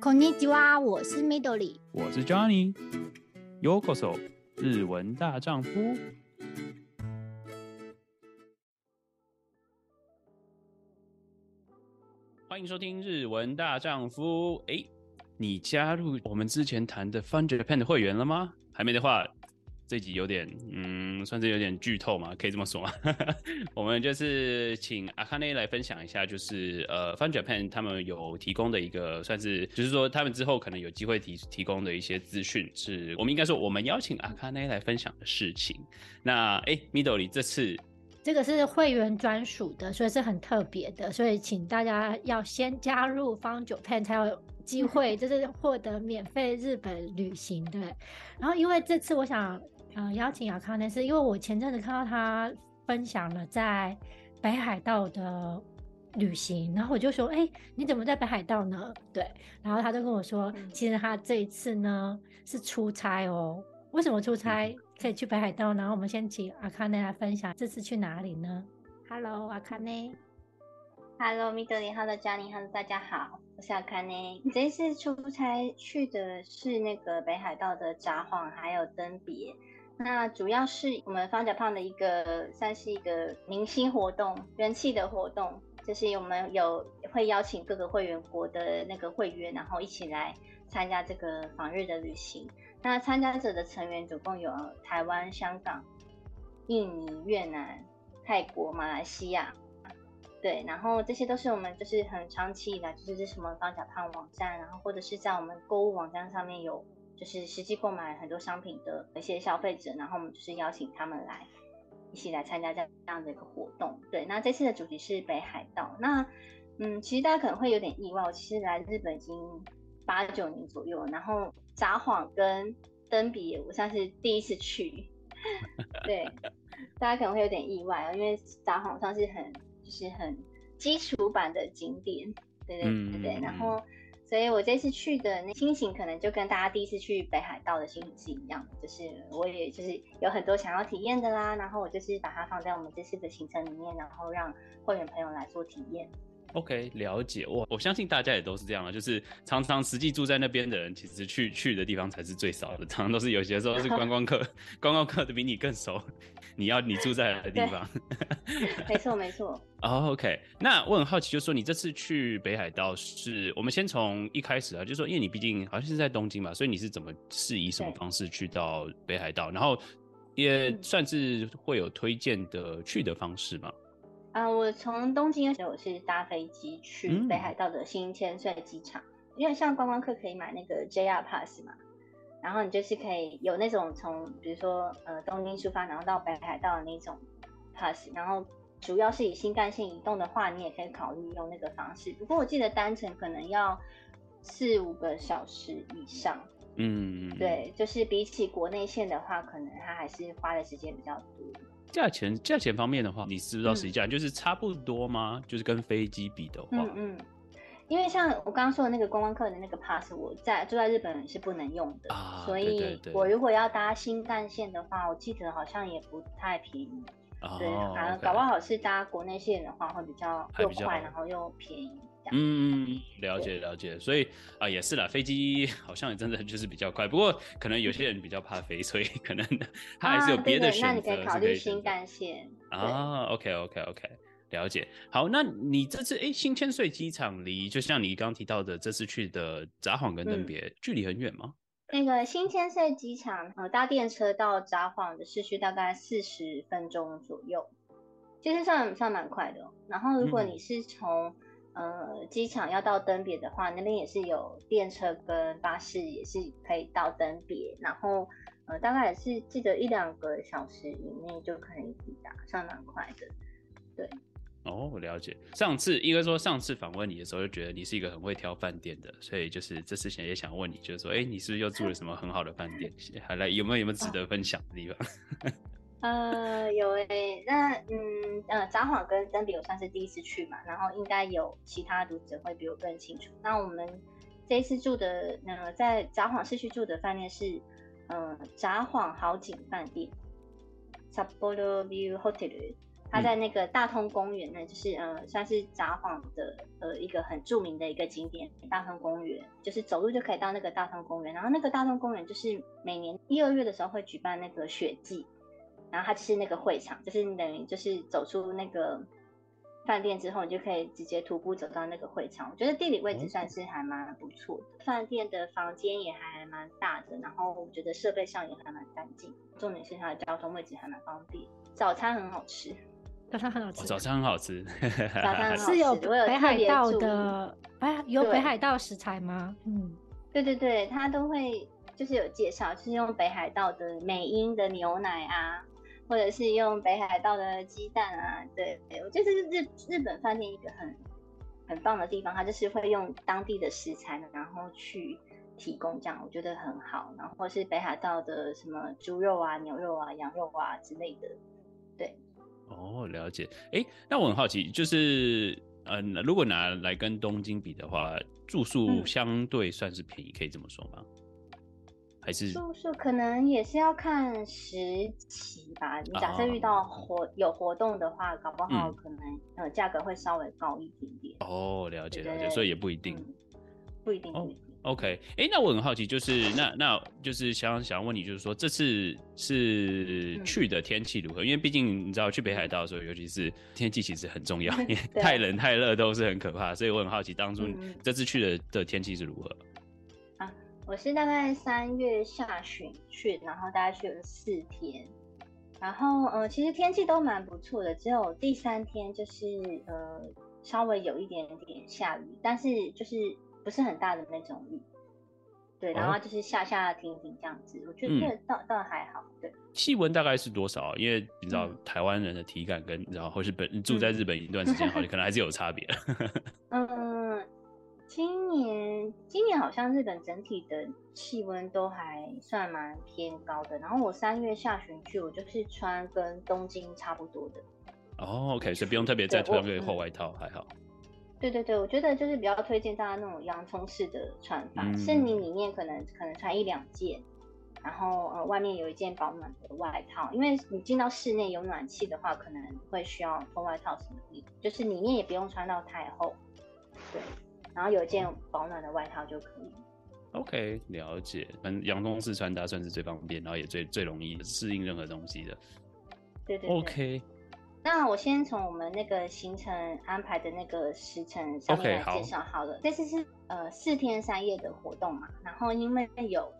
こんにちは，我是 Midori，我是 Johnny。Yokoso，日文大丈夫。欢迎收听日文大丈夫。哎，你加入我们之前谈的 Fun Japan 的会员了吗？还没的话。这集有点，嗯， 算是有点剧透嘛，可以这么说吗？我们就是请阿卡内来分享一下，就是呃，Fun Japan 他们有提供的一个，算是就是说他们之后可能有机会提提供的一些资讯，是我们应该说我们邀请阿卡内来分享的事情。那哎，Midori 这次这个是会员专属的，所以是很特别的，所以请大家要先加入 Fun Japan 才有机会，就是获得免费日本旅行。对，然后因为这次我想。呃，邀请阿康内是因为我前阵子看到他分享了在北海道的旅行，然后我就说，哎、欸，你怎么在北海道呢？对，然后他就跟我说，其实他这一次呢是出差哦。为什么出差可以去北海道呢？然后我们先请阿卡内来分享这次去哪里呢？Hello，阿卡内。Hello，米德里，Hello，嘉妮，Hello，大家好，我是阿卡内。这次出差去的是那个北海道的札幌，还有登别。那主要是我们方家胖的一个，算是一个明星活动、人气的活动，就是我们有会邀请各个会员国的那个会员，然后一起来参加这个访日的旅行。那参加者的成员总共有台湾、香港、印尼、越南、泰国、马来西亚，对，然后这些都是我们就是很长期以来就是这什么方家胖网站，然后或者是在我们购物网站上面有。就是实际购买很多商品的一些消费者，然后我们就是邀请他们来一起来参加这样这样的一个活动。对，那这次的主题是北海道。那嗯，其实大家可能会有点意外，我其实来日本已经八九年左右，然后札幌跟登别我算是第一次去。对，大家可能会有点意外啊，因为札幌算是很就是很基础版的景点。对对对对，嗯、然后。所以我这次去的那心情可能就跟大家第一次去北海道的心情是一样的，就是我也就是有很多想要体验的啦，然后我就是把它放在我们这次的行程里面，然后让会员朋友来做体验。OK，了解。我我相信大家也都是这样啊，就是常常实际住在那边的人，其实去去的地方才是最少的，常常都是有些时候是观光客，观光客的比你更熟，你要你住在的地方。没错没错。哦、oh，OK，那我很好奇，就是说你这次去北海道是，我们先从一开始啊，就是说因为你毕竟好像是在东京嘛，所以你是怎么是以什么方式去到北海道，然后也算是会有推荐的去的方式吗？啊、呃，我从东京的时候我是搭飞机去北海道的新千岁机场，嗯、因为像观光客可以买那个 JR Pass 嘛，然后你就是可以有那种从比如说呃东京出发，然后到北海道的那种 Pass，然后主要是以新干线移动的话，你也可以考虑用那个方式。不过我记得单程可能要四五个小时以上，嗯，对，就是比起国内线的话，可能它还是花的时间比较多。价钱价钱方面的话，你知不知道实际价、嗯、就是差不多吗？就是跟飞机比的话，嗯嗯，因为像我刚刚说的那个观光客的那个 pass，我在住在日本是不能用的。啊，所以我如果要搭新干线的话，我记得好像也不太便宜，哦、对，反正搞不好是搭国内线的话会比较又快，然后又便宜。嗯，了解了解，所以啊、呃、也是啦，飞机 好像也真的就是比较快，不过可能有些人比较怕飞，所以 可能他还是有别的选择、啊。那你可以考虑新干线啊。OK OK OK，了解。好，那你这次哎新千岁机场离就像你刚刚提到的这次去的札幌跟登别、嗯、距离很远吗？那个新千岁机场呃搭电车到札幌的市区大概四十分钟左右，其实算算蛮快的。然后如果你是从、嗯呃，机场要到登别的话，那边也是有电车跟巴士，也是可以到登别。然后，呃，大概也是记得一两个小时以内就可以抵达，算蛮快的。对，哦，我了解。上次应该说上次访问你的时候，就觉得你是一个很会挑饭店的，所以就是这次想也想问你，就是说，哎、你是不是又住了什么很好的饭店？还来有没有有没有值得分享的地方？哦呃，有诶、欸，那嗯呃，札幌跟登比我算是第一次去嘛，然后应该有其他读者会比我更清楚。那我们这一次住的，呃，在札幌市区住的饭店是，呃，札幌好景饭店 （Sapporo View Hotel）。它在那个大通公园呢，就是呃，算是札幌的呃一个很著名的一个景点，大通公园，就是走路就可以到那个大通公园。然后那个大通公园就是每年一二月的时候会举办那个雪祭，然后它就是那个会场，就是你等于就是走出那个饭店之后，你就可以直接徒步走到那个会场。我觉得地理位置算是还蛮不错的，饭店的房间也还蛮大的，然后我觉得设备上也还蛮干净，重点是它的交通位置还蛮方便，早餐很好吃。早餐很好吃，早餐很好吃，早餐是有北海道的，哎，有北海道食材吗？嗯，对对对，他都会就是有介绍，就是用北海道的美英的牛奶啊，或者是用北海道的鸡蛋啊，对，我觉得这是日日本饭店一个很很棒的地方，它就是会用当地的食材，然后去提供这样，我觉得很好，然后或是北海道的什么猪肉啊、牛肉啊、羊肉啊之类的，对。哦，了解。哎，那我很好奇，就是，嗯、呃，如果拿来跟东京比的话，住宿相对算是便宜，嗯、可以这么说吗？还是住宿可能也是要看时期吧。你假设遇到活、哦、有活动的话，搞不好可能、嗯、呃价格会稍微高一点点。哦，了解了解，所以也不一定，嗯、不一定。不一定。哦 OK，哎、欸，那我很好奇，就是那那就是想想要问你，就是说这次是去的天气如何？嗯、因为毕竟你知道去北海道的时候，尤其是天气其实很重要，因为太冷太热都是很可怕，所以我很好奇当初这次去的的天气是如何？啊，我是大概三月下旬去，然后大概去了四天，然后呃，其实天气都蛮不错的，只有第三天就是呃稍微有一点点下雨，但是就是。不是很大的那种雨，对，然后就是下下停停这样子，哦、我觉得倒倒还好，对。气温大概是多少？因为你知道台湾人的体感跟然后或是本住在日本一段时间，好像可能还是有差别。嗯，今年今年好像日本整体的气温都还算蛮偏高的。然后我三月下旬去，我就是穿跟东京差不多的。哦，OK，所以不用特别再穿个厚外套，还好。对对对，我觉得就是比较推荐大家那种洋葱式的穿法，嗯、是你里面可能可能穿一两件，然后呃外面有一件保暖的外套，因为你进到室内有暖气的话，可能会需要脱外套什么的，就是里面也不用穿到太厚，对，然后有一件保暖的外套就可以。OK，了解，反正洋葱式穿搭算是最方便，然后也最最容易适应任何东西的。对对对。OK。那我先从我们那个行程安排的那个时程上面来介绍好了。Okay, 好。这次是呃四天三夜的活动嘛，然后因为有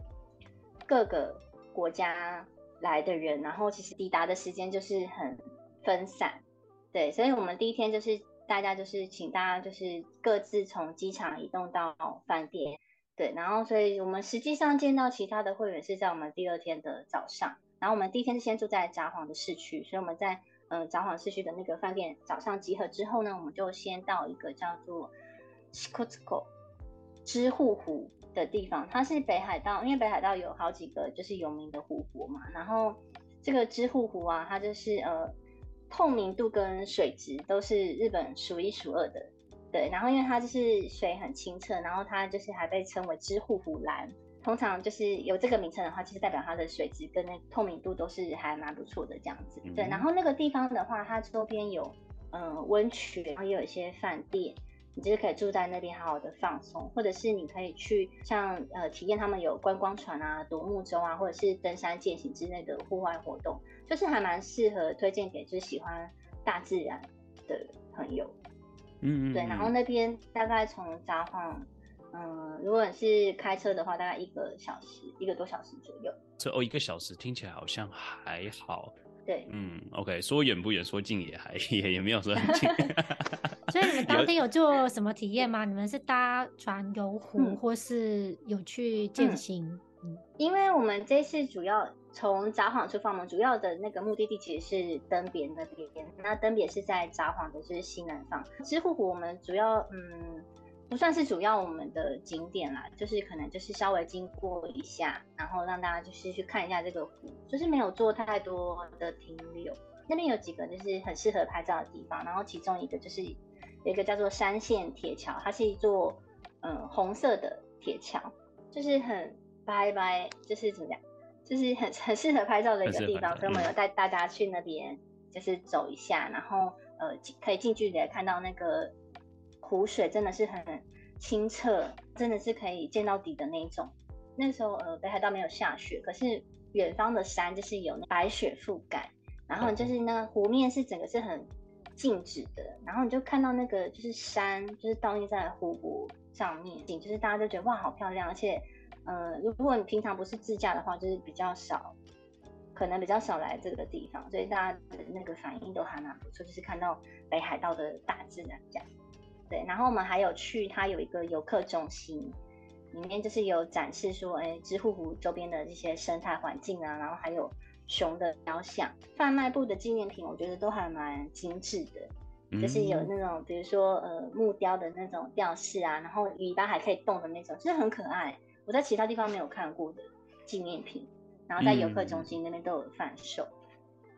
各个国家来的人，然后其实抵达的时间就是很分散，对，所以我们第一天就是大家就是请大家就是各自从机场移动到饭店，对，然后所以我们实际上见到其他的会员是在我们第二天的早上，然后我们第一天是先住在札幌的市区，所以我们在。嗯，札幌市区的那个饭店早上集合之后呢，我们就先到一个叫做 s k o t s k o 支笏湖的地方。它是北海道，因为北海道有好几个就是有名的湖泊嘛。然后这个支笏湖啊，它就是呃透明度跟水质都是日本数一数二的。对，然后因为它就是水很清澈，然后它就是还被称为支笏湖蓝。通常就是有这个名称的话，其实代表它的水质跟那透明度都是还蛮不错的这样子。对，然后那个地方的话，它周边有嗯温泉，然后也有一些饭店，你就是可以住在那边好好的放松，或者是你可以去像呃体验他们有观光船啊、独木舟啊，或者是登山健行之类的户外活动，就是还蛮适合推荐给就是喜欢大自然的朋友。嗯，对，然后那边大概从札幌。嗯，如果你是开车的话，大概一个小时，一个多小时左右。这哦，一个小时听起来好像还好。对，嗯，OK，说远不远，说近也还也也没有说很近。所以你们当天有做什么体验吗？你们是搭船游湖，嗯、或是有去健行？嗯，因为我们这次主要从札幌出发，我们主要的那个目的地其实是登别那边。那登别是在札幌的就是西南方。知户湖我们主要嗯。不算是主要我们的景点啦，就是可能就是稍微经过一下，然后让大家就是去看一下这个湖，就是没有做太多的停留。那边有几个就是很适合拍照的地方，然后其中一个就是有一个叫做山线铁桥，它是一座嗯红色的铁桥，就是很拜拜，就是怎么讲，就是很很适合拍照的一个地方，所以我们有带大家去那边就是走一下，然后呃可以近距离的看到那个湖水真的是很清澈，真的是可以见到底的那种。那时候呃北海道没有下雪，可是远方的山就是有白雪覆盖，然后就是那湖面是整个是很静止的，然后你就看到那个就是山就是倒映在湖泊上面，景就是大家都觉得哇好漂亮，而且呃如果你平常不是自驾的话，就是比较少。可能比较少来这个地方，所以大家的那个反应都还蛮不错，就是看到北海道的大自然这样。对，然后我们还有去它有一个游客中心，里面就是有展示说，哎，知户湖周边的这些生态环境啊，然后还有熊的雕像，贩卖部的纪念品，我觉得都还蛮精致的，就是有那种比如说呃木雕的那种吊饰啊，然后尾巴还可以动的那种，就是很可爱，我在其他地方没有看过的纪念品。然后在游客中心那边都有贩售，嗯，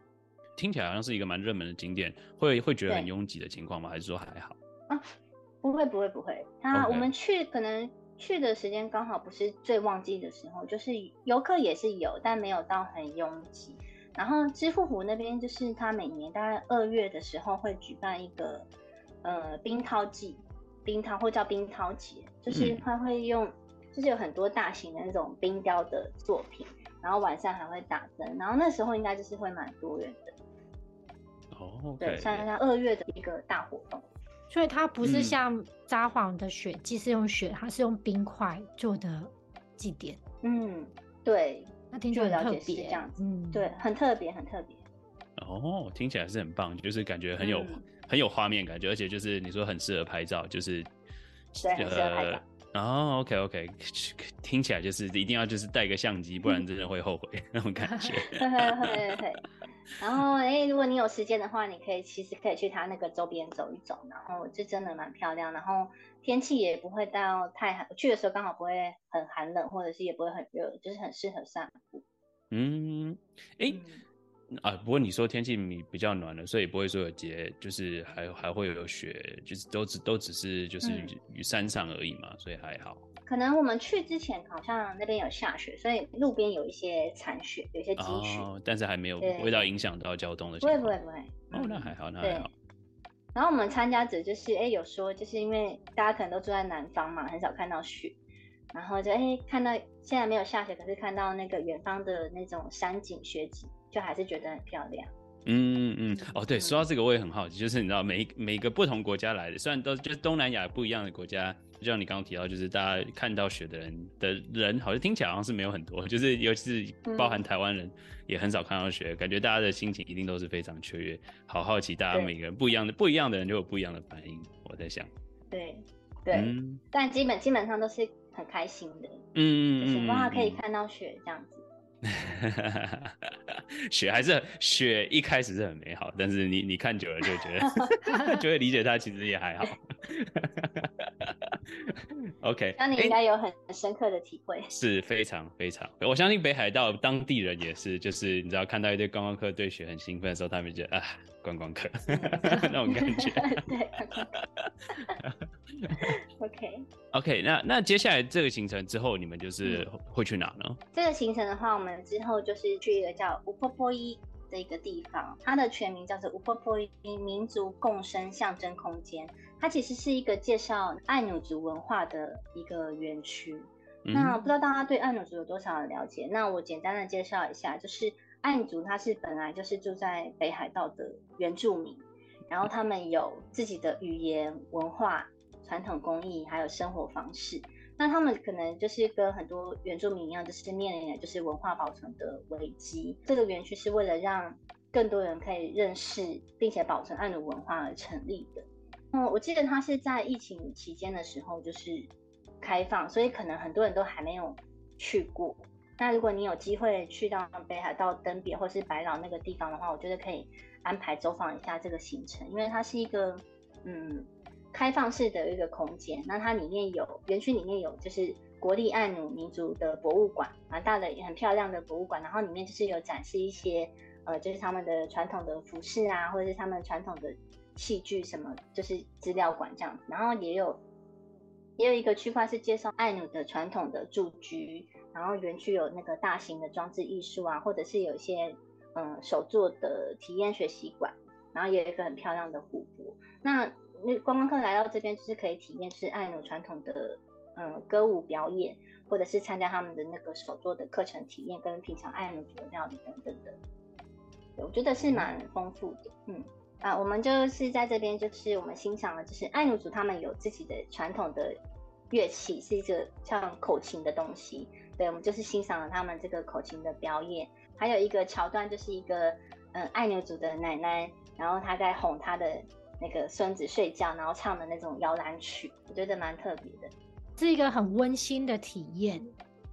听起来好像是一个蛮热门的景点，会会觉得很拥挤的情况吗？还是说还好？啊，不会不会不会，他.我们去可能去的时间刚好不是最旺季的时候，就是游客也是有，但没有到很拥挤。然后支付湖那边就是他每年大概二月的时候会举办一个呃冰涛季，冰涛或叫冰涛节，就是他会用、嗯、就是有很多大型的那种冰雕的作品。然后晚上还会打灯，然后那时候应该就是会蛮多人的。哦、oh, okay.，对，像像二月的一个大活动，所以它不是像札幌的雪祭是用雪，它是用冰块做的祭典。嗯，对，那听起来很特别，这样子，嗯，对，很特别，很特别。哦、oh,，听起来是很棒，就是感觉很有、嗯、很有画面感觉，而且就是你说很适合拍照，就是对，很适合拍照。呃哦、oh,，OK OK，听起来就是一定要就是带个相机，不然真的会后悔 那种感觉。会会会会。然后哎、欸，如果你有时间的话，你可以其实可以去它那个周边走一走，然后就真的蛮漂亮。然后天气也不会到太寒，去的时候刚好不会很寒冷，或者是也不会很热，就是很适合散步。嗯，哎、欸。嗯啊，不过你说天气比比较暖了，所以不会说有结，就是还还会有雪，就是都只都只是就是于山上而已嘛，嗯，所以还好。可能我们去之前好像那边有下雪，所以路边有一些残雪，有一些积雪，哦，但是还没有味道影响到交通的。不会不会不会。哦，那还好，那还好。然后我们参加者就是哎，有说就是因为大家可能都住在南方嘛，很少看到雪，然后就哎看到现在没有下雪，可是看到那个远方的那种山景雪景。就还是觉得很漂亮。嗯嗯哦，对，说到这个我也很好奇，就是你知道每每个不同国家来的，虽然都就是东南亚不一样的国家，就像你刚刚提到，就是大家看到雪的人的人，好像听起来好像是没有很多，就是尤其是包含台湾人也很少看到雪，嗯，感觉大家的心情一定都是非常雀跃。好好奇，大家每个人不一样的不一样的人就有不一样的反应。我在想，对对，嗯，但基本基本上都是很开心的。嗯，就是哇，可以看到雪这样子。雪还是雪，一开始是很美好，但是你你看久了就觉得，就会理解它其实也还好。OK，那你应该有很深刻的体会，欸、是非常非常。我相信北海道当地人也是，就是你知道看到一堆观光客对雪很兴奋的时候，他们觉得啊，观光客那种感觉。对。OK 那那接下来这个行程之后，你们就是会去哪呢？这个行程的话，我们之后就是去一个叫乌波波伊的一个地方，它的全名叫做乌波波伊民族共生象征空间。它其实是一个介绍爱努族文化的一个园区。嗯。那不知道大家对爱努族有多少的了解？那我简单的介绍一下，就是爱努族它是本来就是住在北海道的原住民，然后他们有自己的语言文化。传统工艺还有生活方式，那他们可能就是跟很多原住民一样，就是面临的就是文化保存的危机。这个园区是为了让更多人可以认识并且保存爱努文化而成立的。嗯，我记得它是在疫情期间的时候就是开放，所以可能很多人都还没有去过。那如果你有机会去到北海道登别或是白老那个地方的话，我觉得可以安排走访一下这个行程，因为它是一个嗯。开放式的一个空间，那它里面有园区里面有就是国立爱努民族的博物馆，蛮大的也很漂亮的博物馆，然后里面就是有展示一些呃就是他们的传统的服饰啊，或者是他们传统的器具什么，就是资料馆这样，然后也有也有一个区块是介绍爱努的传统的住居，然后园区有那个大型的装置艺术啊，或者是有一些嗯手作的体验学习馆，然后也有一个很漂亮的湖泊。那那观光客来到这边就是可以体验是爱奴传统的嗯歌舞表演，或者是参加他们的那个手作的课程体验，跟品尝爱奴族的料理等等的。我觉得是蛮丰富的，嗯。啊，我们就是在这边，就是我们欣赏了，就是爱奴族他们有自己的传统的乐器，是一个像口琴的东西，对，我们就是欣赏了他们这个口琴的表演，还有一个桥段就是一个嗯爱奴族的奶奶，然后她在哄她的那个孙子睡觉，然后唱的那种摇篮曲，我觉得蛮特别的，是一个很温馨的体验。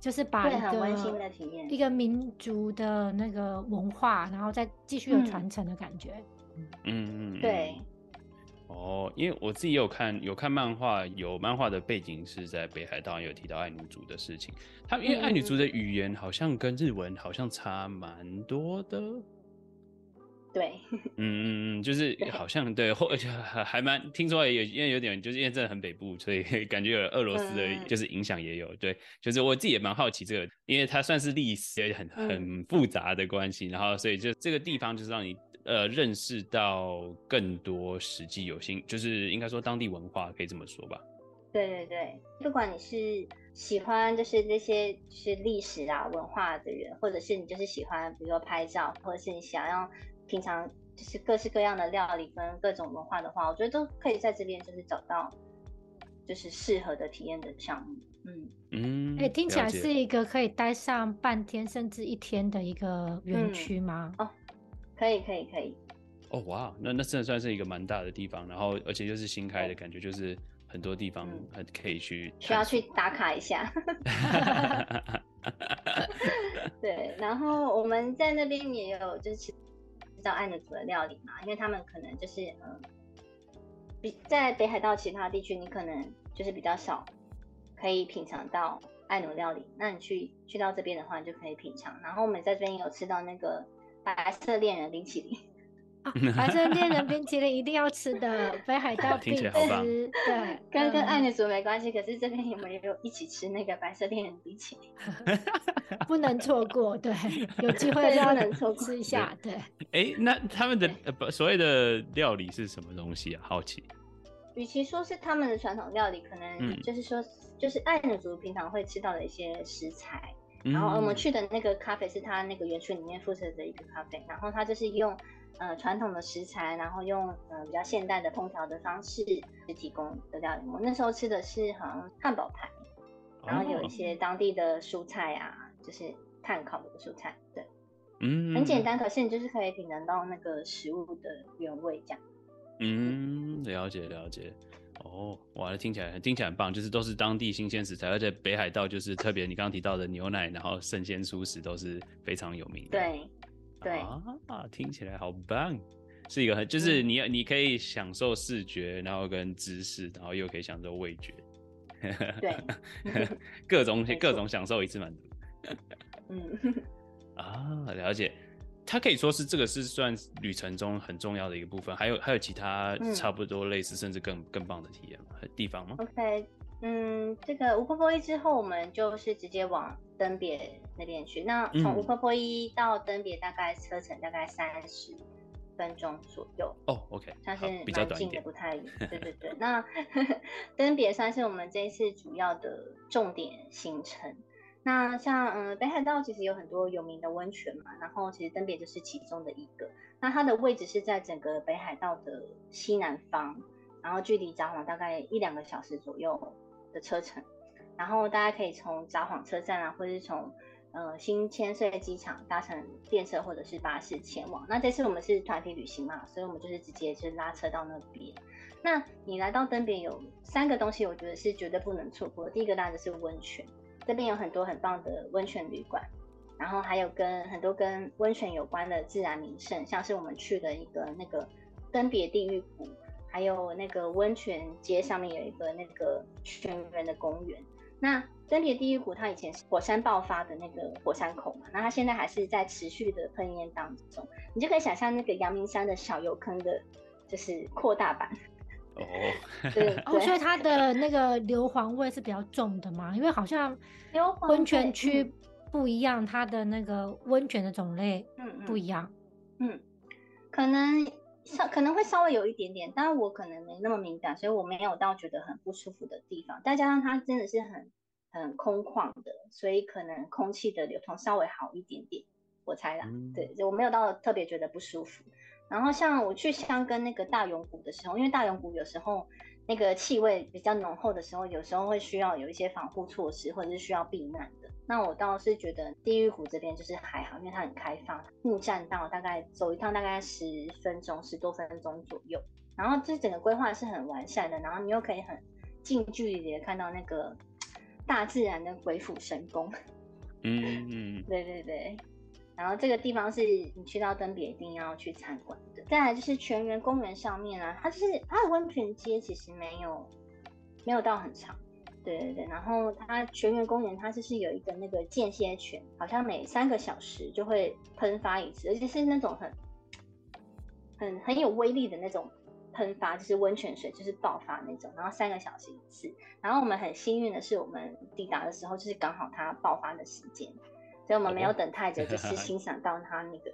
就是把一个很温馨的体验，一个民族的那个文化，然后再继续有传承的感觉。嗯嗯嗯，对。哦，因为我自己有看有看漫画，有漫画的背景是在北海道，有提到爱女族的事情。他们因为爱女族的语言好像跟日文好像差蛮多的。对，嗯嗯嗯，就是好像对，或而且还还蛮听说也有，因为有点就是因为真的很北部，所以 感觉有俄罗斯的就是影响也有。对，就是我自己也蛮好奇这个，因为它算是历史也很很复杂的关系，然后所以就这个地方就是让你呃认识到更多实际有心，就是应该说当地文化可以这么说吧。对对对，不管你是喜欢就是这些就是历史啊文化的人，或者是你就是喜欢比如说拍照，或者是你想要。平常就是各式各样的料理跟各种文化的话，我觉得都可以在这边就是找到就是适合的体验的项目。嗯嗯，哎、欸，听起来是一个可以待上半天甚至一天的一个园区吗、嗯？哦，可以可以可以。哦哇，那那真的算是一个蛮大的地方，然后而且又是新开的感觉，就是很多地方很可以去、嗯，需要去打卡一下。对，然后我们在那边也有就是。知道爱奴族的料理嘛？因为他们可能就是嗯，比在北海道其他地区，你可能就是比较少可以品尝到爱奴料理。那你去去到这边的话，你就可以品尝。然后我们在这边有吃到那个白色恋人冰淇淋。啊、白色恋人冰淇淋一定要吃的，北海道必吃。对，跟跟爱奴族没关系，可是这边有没有一起吃那个白色恋人冰淇淋？不能错过，对，有机会就要能错过吃一下，对。哎、欸，那他们的呃所谓的料理是什么东西啊？好奇。与其说是他们的传统料理，可能就是说，就是爱奴族平常会吃到的一些食材。嗯、然后我们去的那个咖啡是他那个园区里面附设的一个咖啡，然后他就是用。呃，传统的食材，然后用呃比较现代的烹调的方式去提供的料理。我那时候吃的是好像汉堡排，然后有一些当地的蔬菜啊，就是炭烤的蔬菜，对，嗯，很简单，可是你就是可以品尝到那个食物的原味这样。嗯，了解了解。哦，哇，听起来听起来很棒，就是都是当地新鲜食材，而且北海道就是特别你刚刚提到的牛奶，然后生鲜蔬食都是非常有名的。对。对。啊，听起来好棒，是一个很就是你你可以享受视觉，然后跟知识，然后又可以享受味觉，对，各种各种享受一次满足。嗯，啊，了解，它可以说是这个是算旅程中很重要的一个部分，还有还有其他差不多类似甚至更更棒的体验地方吗？OK。嗯，这个吴婆婆一之后，我们就是直接往登别那边去。那从吴婆婆一到登别，大概车程大概三十分钟左右。哦，OK，算是蛮近的，不太远。对对对，那 登别算是我们这一次主要的重点行程。那像嗯，北海道其实有很多有名的温泉嘛，然后其实登别就是其中的一个。那它的位置是在整个北海道的西南方，然后距离札幌大概一两个小时左右的车程，然后大家可以从札幌车站啊，或者是从呃新千岁机场搭乘电车或者是巴士前往。那这次我们是团体旅行嘛，所以我们就是直接就拉车到那边。那你来到登别有三个东西，我觉得是绝对不能错过。第一个当然就是温泉，这边有很多很棒的温泉旅馆，然后还有跟很多跟温泉有关的自然名胜，像是我们去的一个那个登别地狱谷。还有那个温泉街上面有一个那个泉源的公园。那登别地狱谷它以前是火山爆发的那个火山口嘛，那它现在还是在持续的喷烟当中。你就可以想象那个阳明山的小油坑的，就是扩大版。哦，对，哦，所以它的那个硫磺味是比较重的嘛？因为好像温泉区不一样，它的那个温泉的种类嗯不一样，嗯，嗯，可能稍可能会稍微有一点点，但我可能没那么敏感，所以我没有到觉得很不舒服的地方。再加上它真的是很很空旷的，所以可能空气的流通稍微好一点点，我猜啦。嗯、对，我没有到特别觉得不舒服。然后像我去香根那个大永谷的时候，因为大永谷有时候那个气味比较浓厚的时候，有时候会需要有一些防护措施，或者是需要避难的。那我倒是觉得地狱谷这边就是还好，因为它很开放，木栈道大概走一趟大概十分钟，十多分钟左右。然后这整个规划是很完善的，然后你又可以很近距离的看到那个大自然的鬼斧神工。嗯 嗯，对对对。然后这个地方是你去到登别一定要去参观的。再来就是泉源公园上面啊，它就是它的温泉街其实没有没有到很长。对对对，然后它全员公园它就是有一个那个间歇泉，好像每三个小时就会喷发一次，而且是那种很很很有威力的那种喷发，就是温泉水就是爆发那种，然后三个小时一次。然后我们很幸运的是，我们抵达的时候就是刚好它爆发的时间，所以我们没有等太久，就是 欣赏到它那个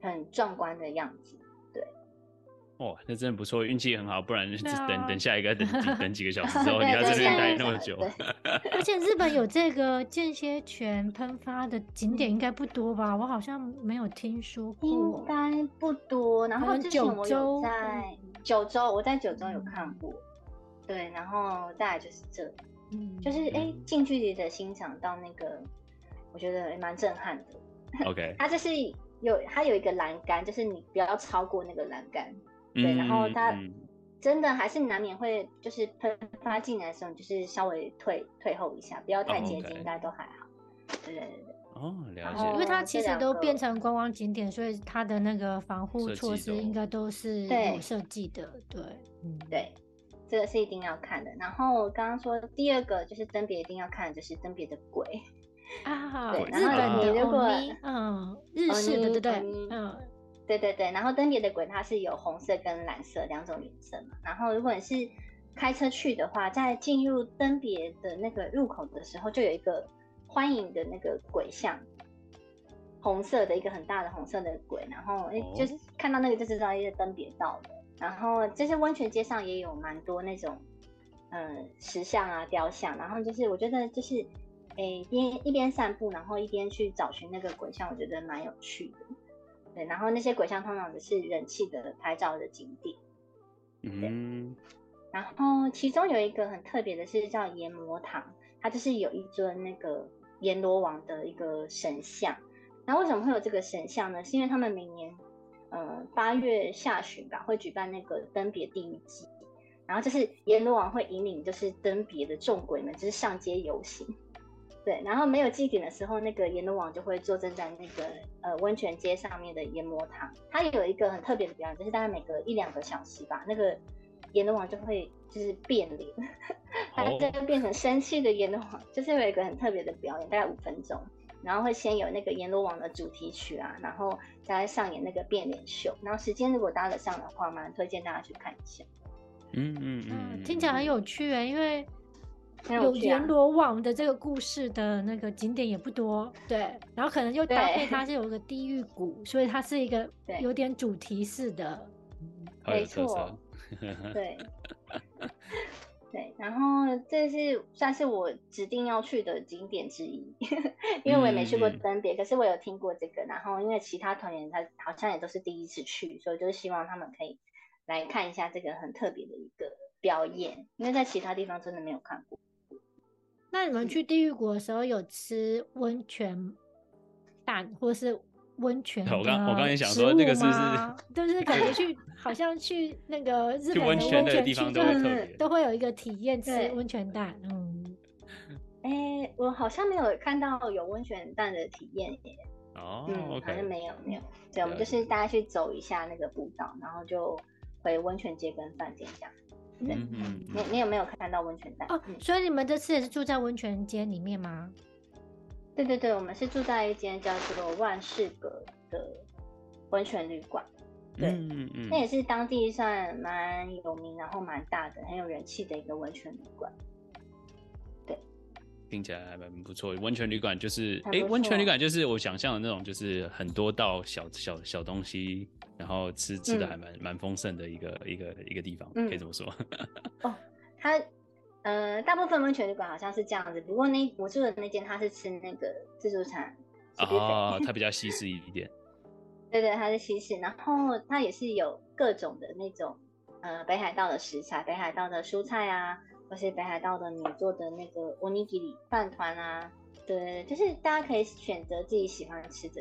很壮观的样子。哦，那真的不错，运气很好，不然就 等等下一个等 等几个小时之 后，你要在这边待那么久。而且日本有这个间歇泉喷发的景点应该不多吧？我好像没有听说过。应该不多。然后之前我有在九州，我在九州有看过。对，然后再来就是这，嗯，就是哎，近距离的欣赏到那个，我觉得蛮震撼的。OK，它就是有它有一个栏杆，就是你不要超过那个栏杆。对，然后它真的还是难免会就是喷发进来的时候，就是稍微退退后一下，不要太接近，应该都还好。对对对对。哦，了解。因为它其实都变成观光景点，所以它的那个防护措施应该都是有设计的。对，嗯，对，这个是一定要看的。然后刚刚说第二个就是登别一定要看的就是登别的鬼啊，对，日本你如果嗯日式的对对对，嗯。对对对，然后登别的鬼它是有红色跟蓝色两种颜色嘛。然后如果你是开车去的话，在进入登别的那个入口的时候，就有一个欢迎的那个鬼像，红色的一个很大的红色的鬼。然后哎，就是看到那个就知道是登别到了。然后这些温泉街上也有蛮多那种嗯、呃、石像啊雕像。然后就是我觉得就是哎边一边散步，然后一边去找寻那个鬼像，我觉得蛮有趣的。对，然后那些鬼像通常的是人气的拍照的景点。嗯，然后其中有一个很特别的是叫阎魔堂，它就是有一尊那个阎罗王的一个神像。那为什么会有这个神像呢？是因为他们每年，呃，八月下旬吧，会举办那个登别第一季，然后就是阎罗王会引领就是登别的众鬼们，就是上街游行。对，然后没有祭典的时候，那个阎罗王就会坐镇在那个呃温泉街上面的阎魔堂。它有一个很特别的表演，就是大概每隔一两个小时吧，那个阎罗王就会就是变脸，他就会变成生气的阎罗王，就是有一个很特别的表演，大概五分钟，然后会先有那个阎罗王的主题曲啊，然后再上演那个变脸秀。然后时间如果搭得上的话，蛮推荐大家去看一下。嗯嗯嗯，听起来很有趣哎，因为。有阎罗王的这个故事的那个景点也不多，对，然后可能又搭配它是有个地狱谷，所以它是一个有点主题式的，没错，对，对，然后这是算是我指定要去的景点之一，因为我也没去过登别，可是我有听过这个，然后因为其他团员他好像也都是第一次去，所以就是希望他们可以来看一下这个很特别的一个表演，因为在其他地方真的没有看过。那你们去地狱谷的时候有吃温泉蛋或是温泉？我刚我刚也想说那个是不是 就是感觉去 好像去那个日本温泉的地方都会都会有一个体验吃温泉蛋。嗯，哎、欸，我好像没有看到有温泉蛋的体验耶。哦，嗯，好像没有没有。对，我们就是大家去走一下那个步道，然后就回温泉街跟饭店这样。嗯嗯，你你有没有看到温泉蛋？哦，所以你们这次也是住在温泉街里面吗？对对对，我们是住在一间叫做万事阁的温泉旅馆。对，嗯嗯嗯，那也是当地算蛮有名，然后蛮大的，很有人气的一个温泉旅馆。对，听起来还蛮不错。温泉旅馆就是，哎，温泉旅馆就是我想象的那种，就是很多道小小小东西，然后吃吃的还蛮蛮丰盛的一个一个一个地方，嗯可以这么说。哦，它呃，大部分温泉旅馆好像是这样子，不过那我住的那间它是吃那个自助餐，哦，它比较西式一点。对对，它是西式，然后它也是有各种的那种呃北海道的食材，北海道的蔬菜啊，或是北海道的你做的那个 onigiri 饭团啊，对，就是大家可以选择自己喜欢吃的，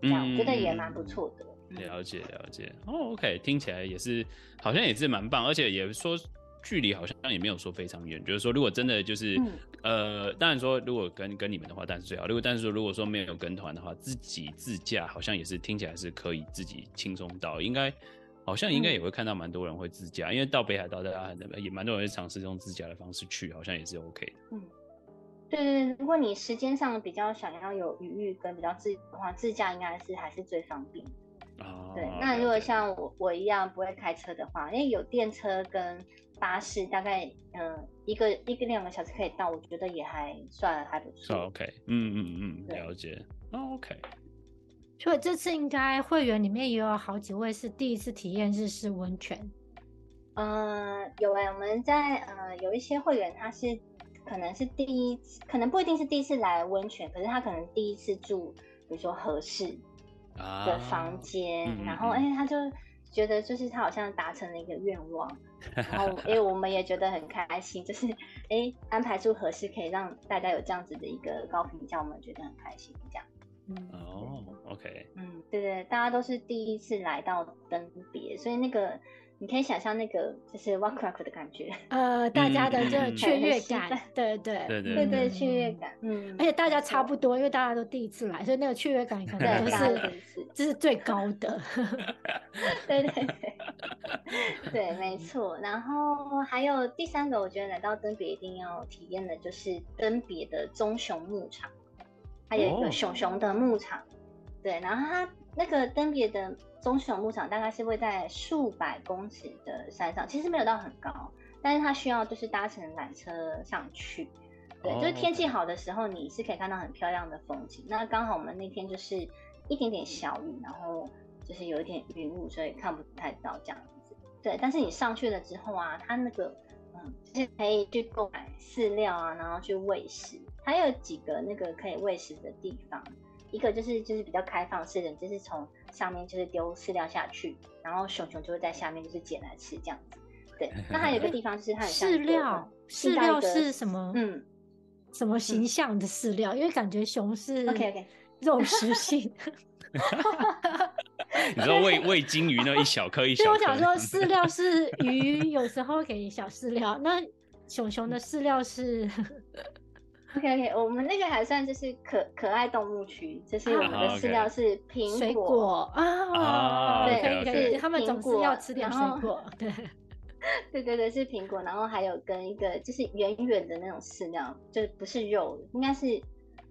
这样、嗯、我觉得也蛮不错的。了解了解，哦，OK，听起来也是好像也是蛮棒，而且也说。距离好像也没有说非常远，就是说，如果真的就是，嗯、呃，当然说，如果跟跟你们的话，当然是最好。如果但是说，如果说没有跟团的话，自己自驾好像也是听起来是可以自己轻松到，应该好像应该也会看到蛮多人会自驾，嗯、因为到北海道大家也蛮多人会尝试用自驾的方式去，好像也是 OK 的。嗯，对对对，如果你时间上比较想要有余裕跟比较自由的话，自驾应该是还是最方便。哦，对，那如果像我我一样不会开车的话，因为有电车跟巴士大概嗯、呃、一个一个两个小时可以到，我觉得也还算还不错。OK，嗯嗯嗯，了解。哦、OK。所以这次应该会员里面也有好几位是第一次体验日式温泉。呃，有哎、欸，我们在呃有一些会员他是可能是第一次，可能不一定是第一次来温泉，可是他可能第一次住，比如说和室的房间，啊、然后哎、欸、他就。觉得就是他好像达成了一个愿望，然后哎，我们也觉得很开心，就是哎安排出合适可以让大家有这样子的一个高评价，我们觉得很开心，这样。嗯哦，OK，嗯，对对，大家都是第一次来到登别，所以那个。你可以想象那个就是 Wakuwaku 的感觉，呃，大家的这个雀跃感，对对。对对对雀跃感，嗯，而且大家差不多，因为大家都第一次来，所以那个雀跃感可能都是这是最高的，对 对对，对，没错。然后还有第三个，我觉得来到登别一定要体验的就是登别的棕熊牧场，还有一个熊熊的牧场，对，然后它那个登别的。棕熊牧场大概是会在数百公尺的山上，其实没有到很高，但是它需要就是搭乘缆车上去。对，oh. 就是天气好的时候，你是可以看到很漂亮的风景。那刚好我们那天就是一点点小雨，然后就是有一点云雾，所以看不太到这样子。对，但是你上去了之后啊，它那个嗯，就是可以去购买饲料啊，然后去喂食。它有几个那个可以喂食的地方。一个就是就是比较开放式的，就是从上面就是丢饲料下去，然后熊熊就会在下面就是捡来吃这样子。对，那还有一个地方就是它很像饲料，饲料是什么？嗯，什么形象的饲料？嗯、因为感觉熊是 OK OK 肉食性。你说喂喂金鱼那一小颗一小颗？所以我想说 饲料是鱼，有时候给小饲料，那熊熊的饲料是。OK OK，我们那个还算就是可可爱动物区，就是我们的饲料是苹果啊，对，可以可以，他们总是要吃点水果，对，对对对，是苹果，然后还有跟一个就是圆圆的那种饲料，就是不是肉，应该是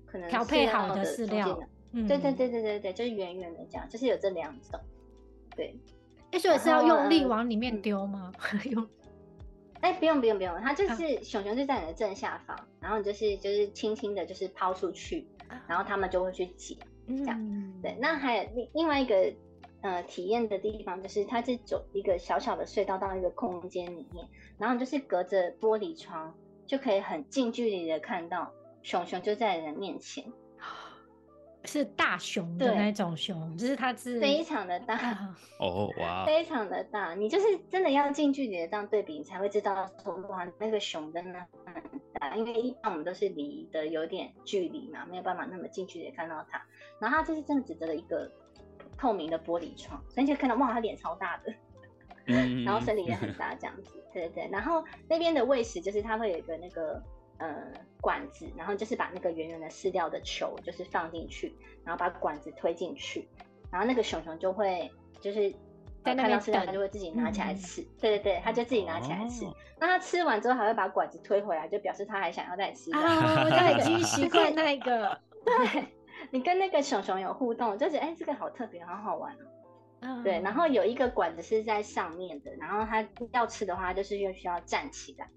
可能调配好的饲料，对对对对对对，就是圆圆的这样，就是有这两种，对，哎，所以是要用力往里面丢吗？用。哎，不用不用不用，它就是熊熊就在你的正下方，然后你就是就是轻轻的，就是抛出去，然后他们就会去捡，这样。嗯、对，那还有另另外一个呃体验的地方，就是它是走一个小小的隧道到一个空间里面，然后就是隔着玻璃窗就可以很近距离的看到熊熊就在你的面前。是大熊的那种熊，就是它是非常的大 哦，哇，非常的大。你就是真的要近距离的这样对比，你才会知道说哇，那个熊真的很大。因为一般我们都是离的有点距离嘛，没有办法那么近距离看到它。然后它就是真的只隔了一个透明的玻璃窗，所以你就看到哇，它脸超大的，然后身体也很大这样子。对对对，然后那边的喂食就是它会有一个那个。呃，管子，然后就是把那个圆圆的饲料的球，就是放进去，然后把管子推进去，然后那个熊熊就会就是在看到饲料就会自己拿起来吃，嗯、对对对，它就自己拿起来吃。哦、那它吃完之后还会把管子推回来，就表示它还想要再吃。啊，我就已经习惯那个。对，你跟那个熊熊有互动，就是哎，这个好特别，好好玩哦。嗯、对，然后有一个管子是在上面的，然后它要吃的话，就是又需要站起来。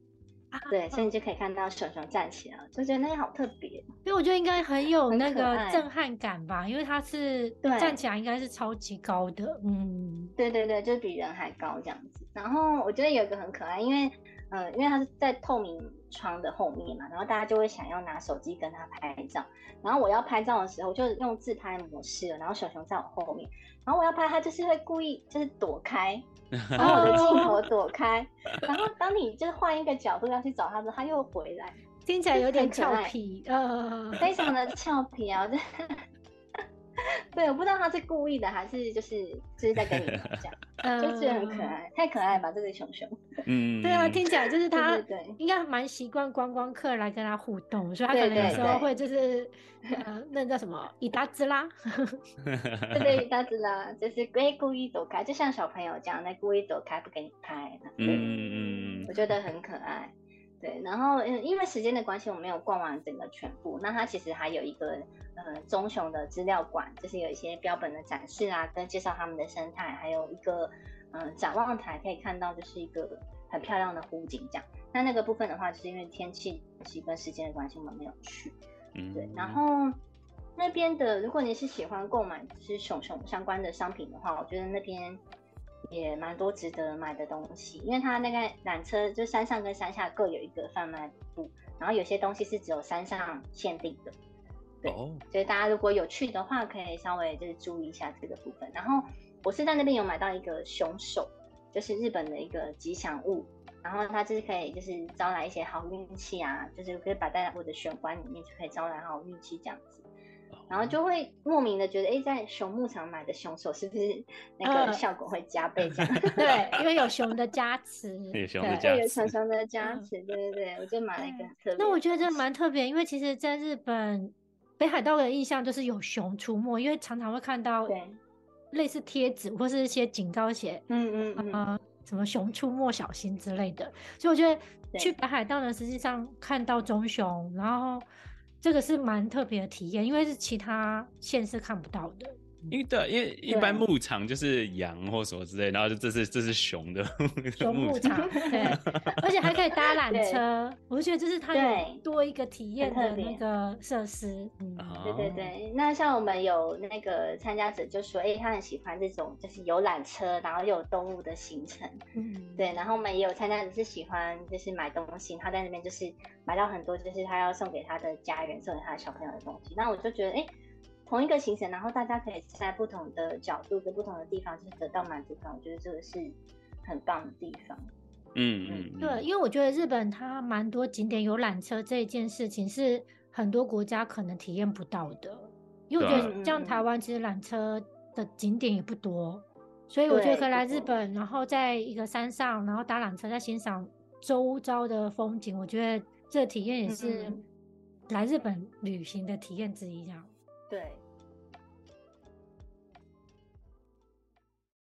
对，所以你就可以看到熊熊站起来，就觉得那个好特别。所以我觉得应该很有那个震撼感吧，因为它是站起来应该是超级高的。嗯，对对对，就比人还高这样子。然后我觉得有一个很可爱，因为嗯，因为它是在透明窗的后面嘛，然后大家就会想要拿手机跟他拍照。然后我要拍照的时候，就用自拍模式了，然后小熊在我后面，然后我要拍他，就是会故意就是躲开。然后我的镜头躲开，然后当你就是换一个角度要去找他的时候，他又回来，听起来有点俏皮，呃，非常的俏皮啊！这，对，我不知道他是故意的还是就是就是在跟你讲。就觉得很可爱，太可爱吧这个熊熊。嗯，对啊，听起来就是他应该蛮习惯观光客来跟他互动，所以他可能有时候会就是呃，那叫什么伊达兹拉，对对伊达兹拉，就是故意故意躲开，就像小朋友这样，那故意躲开不给你拍。嗯嗯，我觉得很可爱。对，然后嗯，因为时间的关系，我没有逛完整个全部。那它其实还有一个呃棕熊的资料馆，就是有一些标本的展示啊，跟介绍他们的生态，还有一个嗯、呃、展望台，可以看到就是一个很漂亮的湖景这样。那那个部分的话，就是因为天气跟时间的关系，我们没有去。嗯，对。然后那边的，如果你是喜欢购买就是熊熊相关的商品的话，我觉得那边。也蛮多值得买的东西，因为它那个缆车就山上跟山下各有一个贩卖部，然后有些东西是只有山上限定的，对，哦、所以大家如果有去的话，可以稍微就是注意一下这个部分。然后我是在那边有买到一个熊手，就是日本的一个吉祥物，然后它就是可以就是招来一些好运气啊，就是可以摆在我的玄关里面，就可以招来好运气这样子。然后就会莫名的觉得，哎，在熊牧场买的熊手是不是 那个效果会加倍这样？嗯、对，因为有熊的加持，有熊的加持，有熊熊的加持，对对对，我就买了一个特别。那我觉得这蛮特别，因为其实在日本北海道的印象就是有熊出没，因为常常会看到类似贴纸或是一些警告写，嗯嗯嗯，什么熊出没小心之类的。所以我觉得去北海道呢，实际上看到棕熊，然后。这个是蛮特别的体验，因为是其他县市看不到的。因为对，因为一般牧场就是羊或什么之类，然后就这是这是熊的熊牧场，对，而且还可以搭缆车，我就觉得这是它多一个体验的那个设施。嗯，对对对。那像我们有那个参加者就说，哎，他很喜欢这种就是有缆车，然后又有动物的行程。嗯，对。然后我们也有参加者是喜欢就是买东西，他在那边就是买到很多就是他要送给他的家人、送给他的小朋友的东西。那我就觉得，哎。同一个行程，然后大家可以在不同的角度跟不同的地方，就是得到满足感。我觉得这个是很棒的地方。嗯嗯，嗯对，因为我觉得日本它蛮多景点有缆车这一件事情是很多国家可能体验不到的。因为我觉得像台湾其实缆车的景点也不多，所以我觉得可以来日本，然后在一个山上，然后搭缆车在欣赏周遭的风景。我觉得这个体验也是来日本旅行的体验之一，这样。对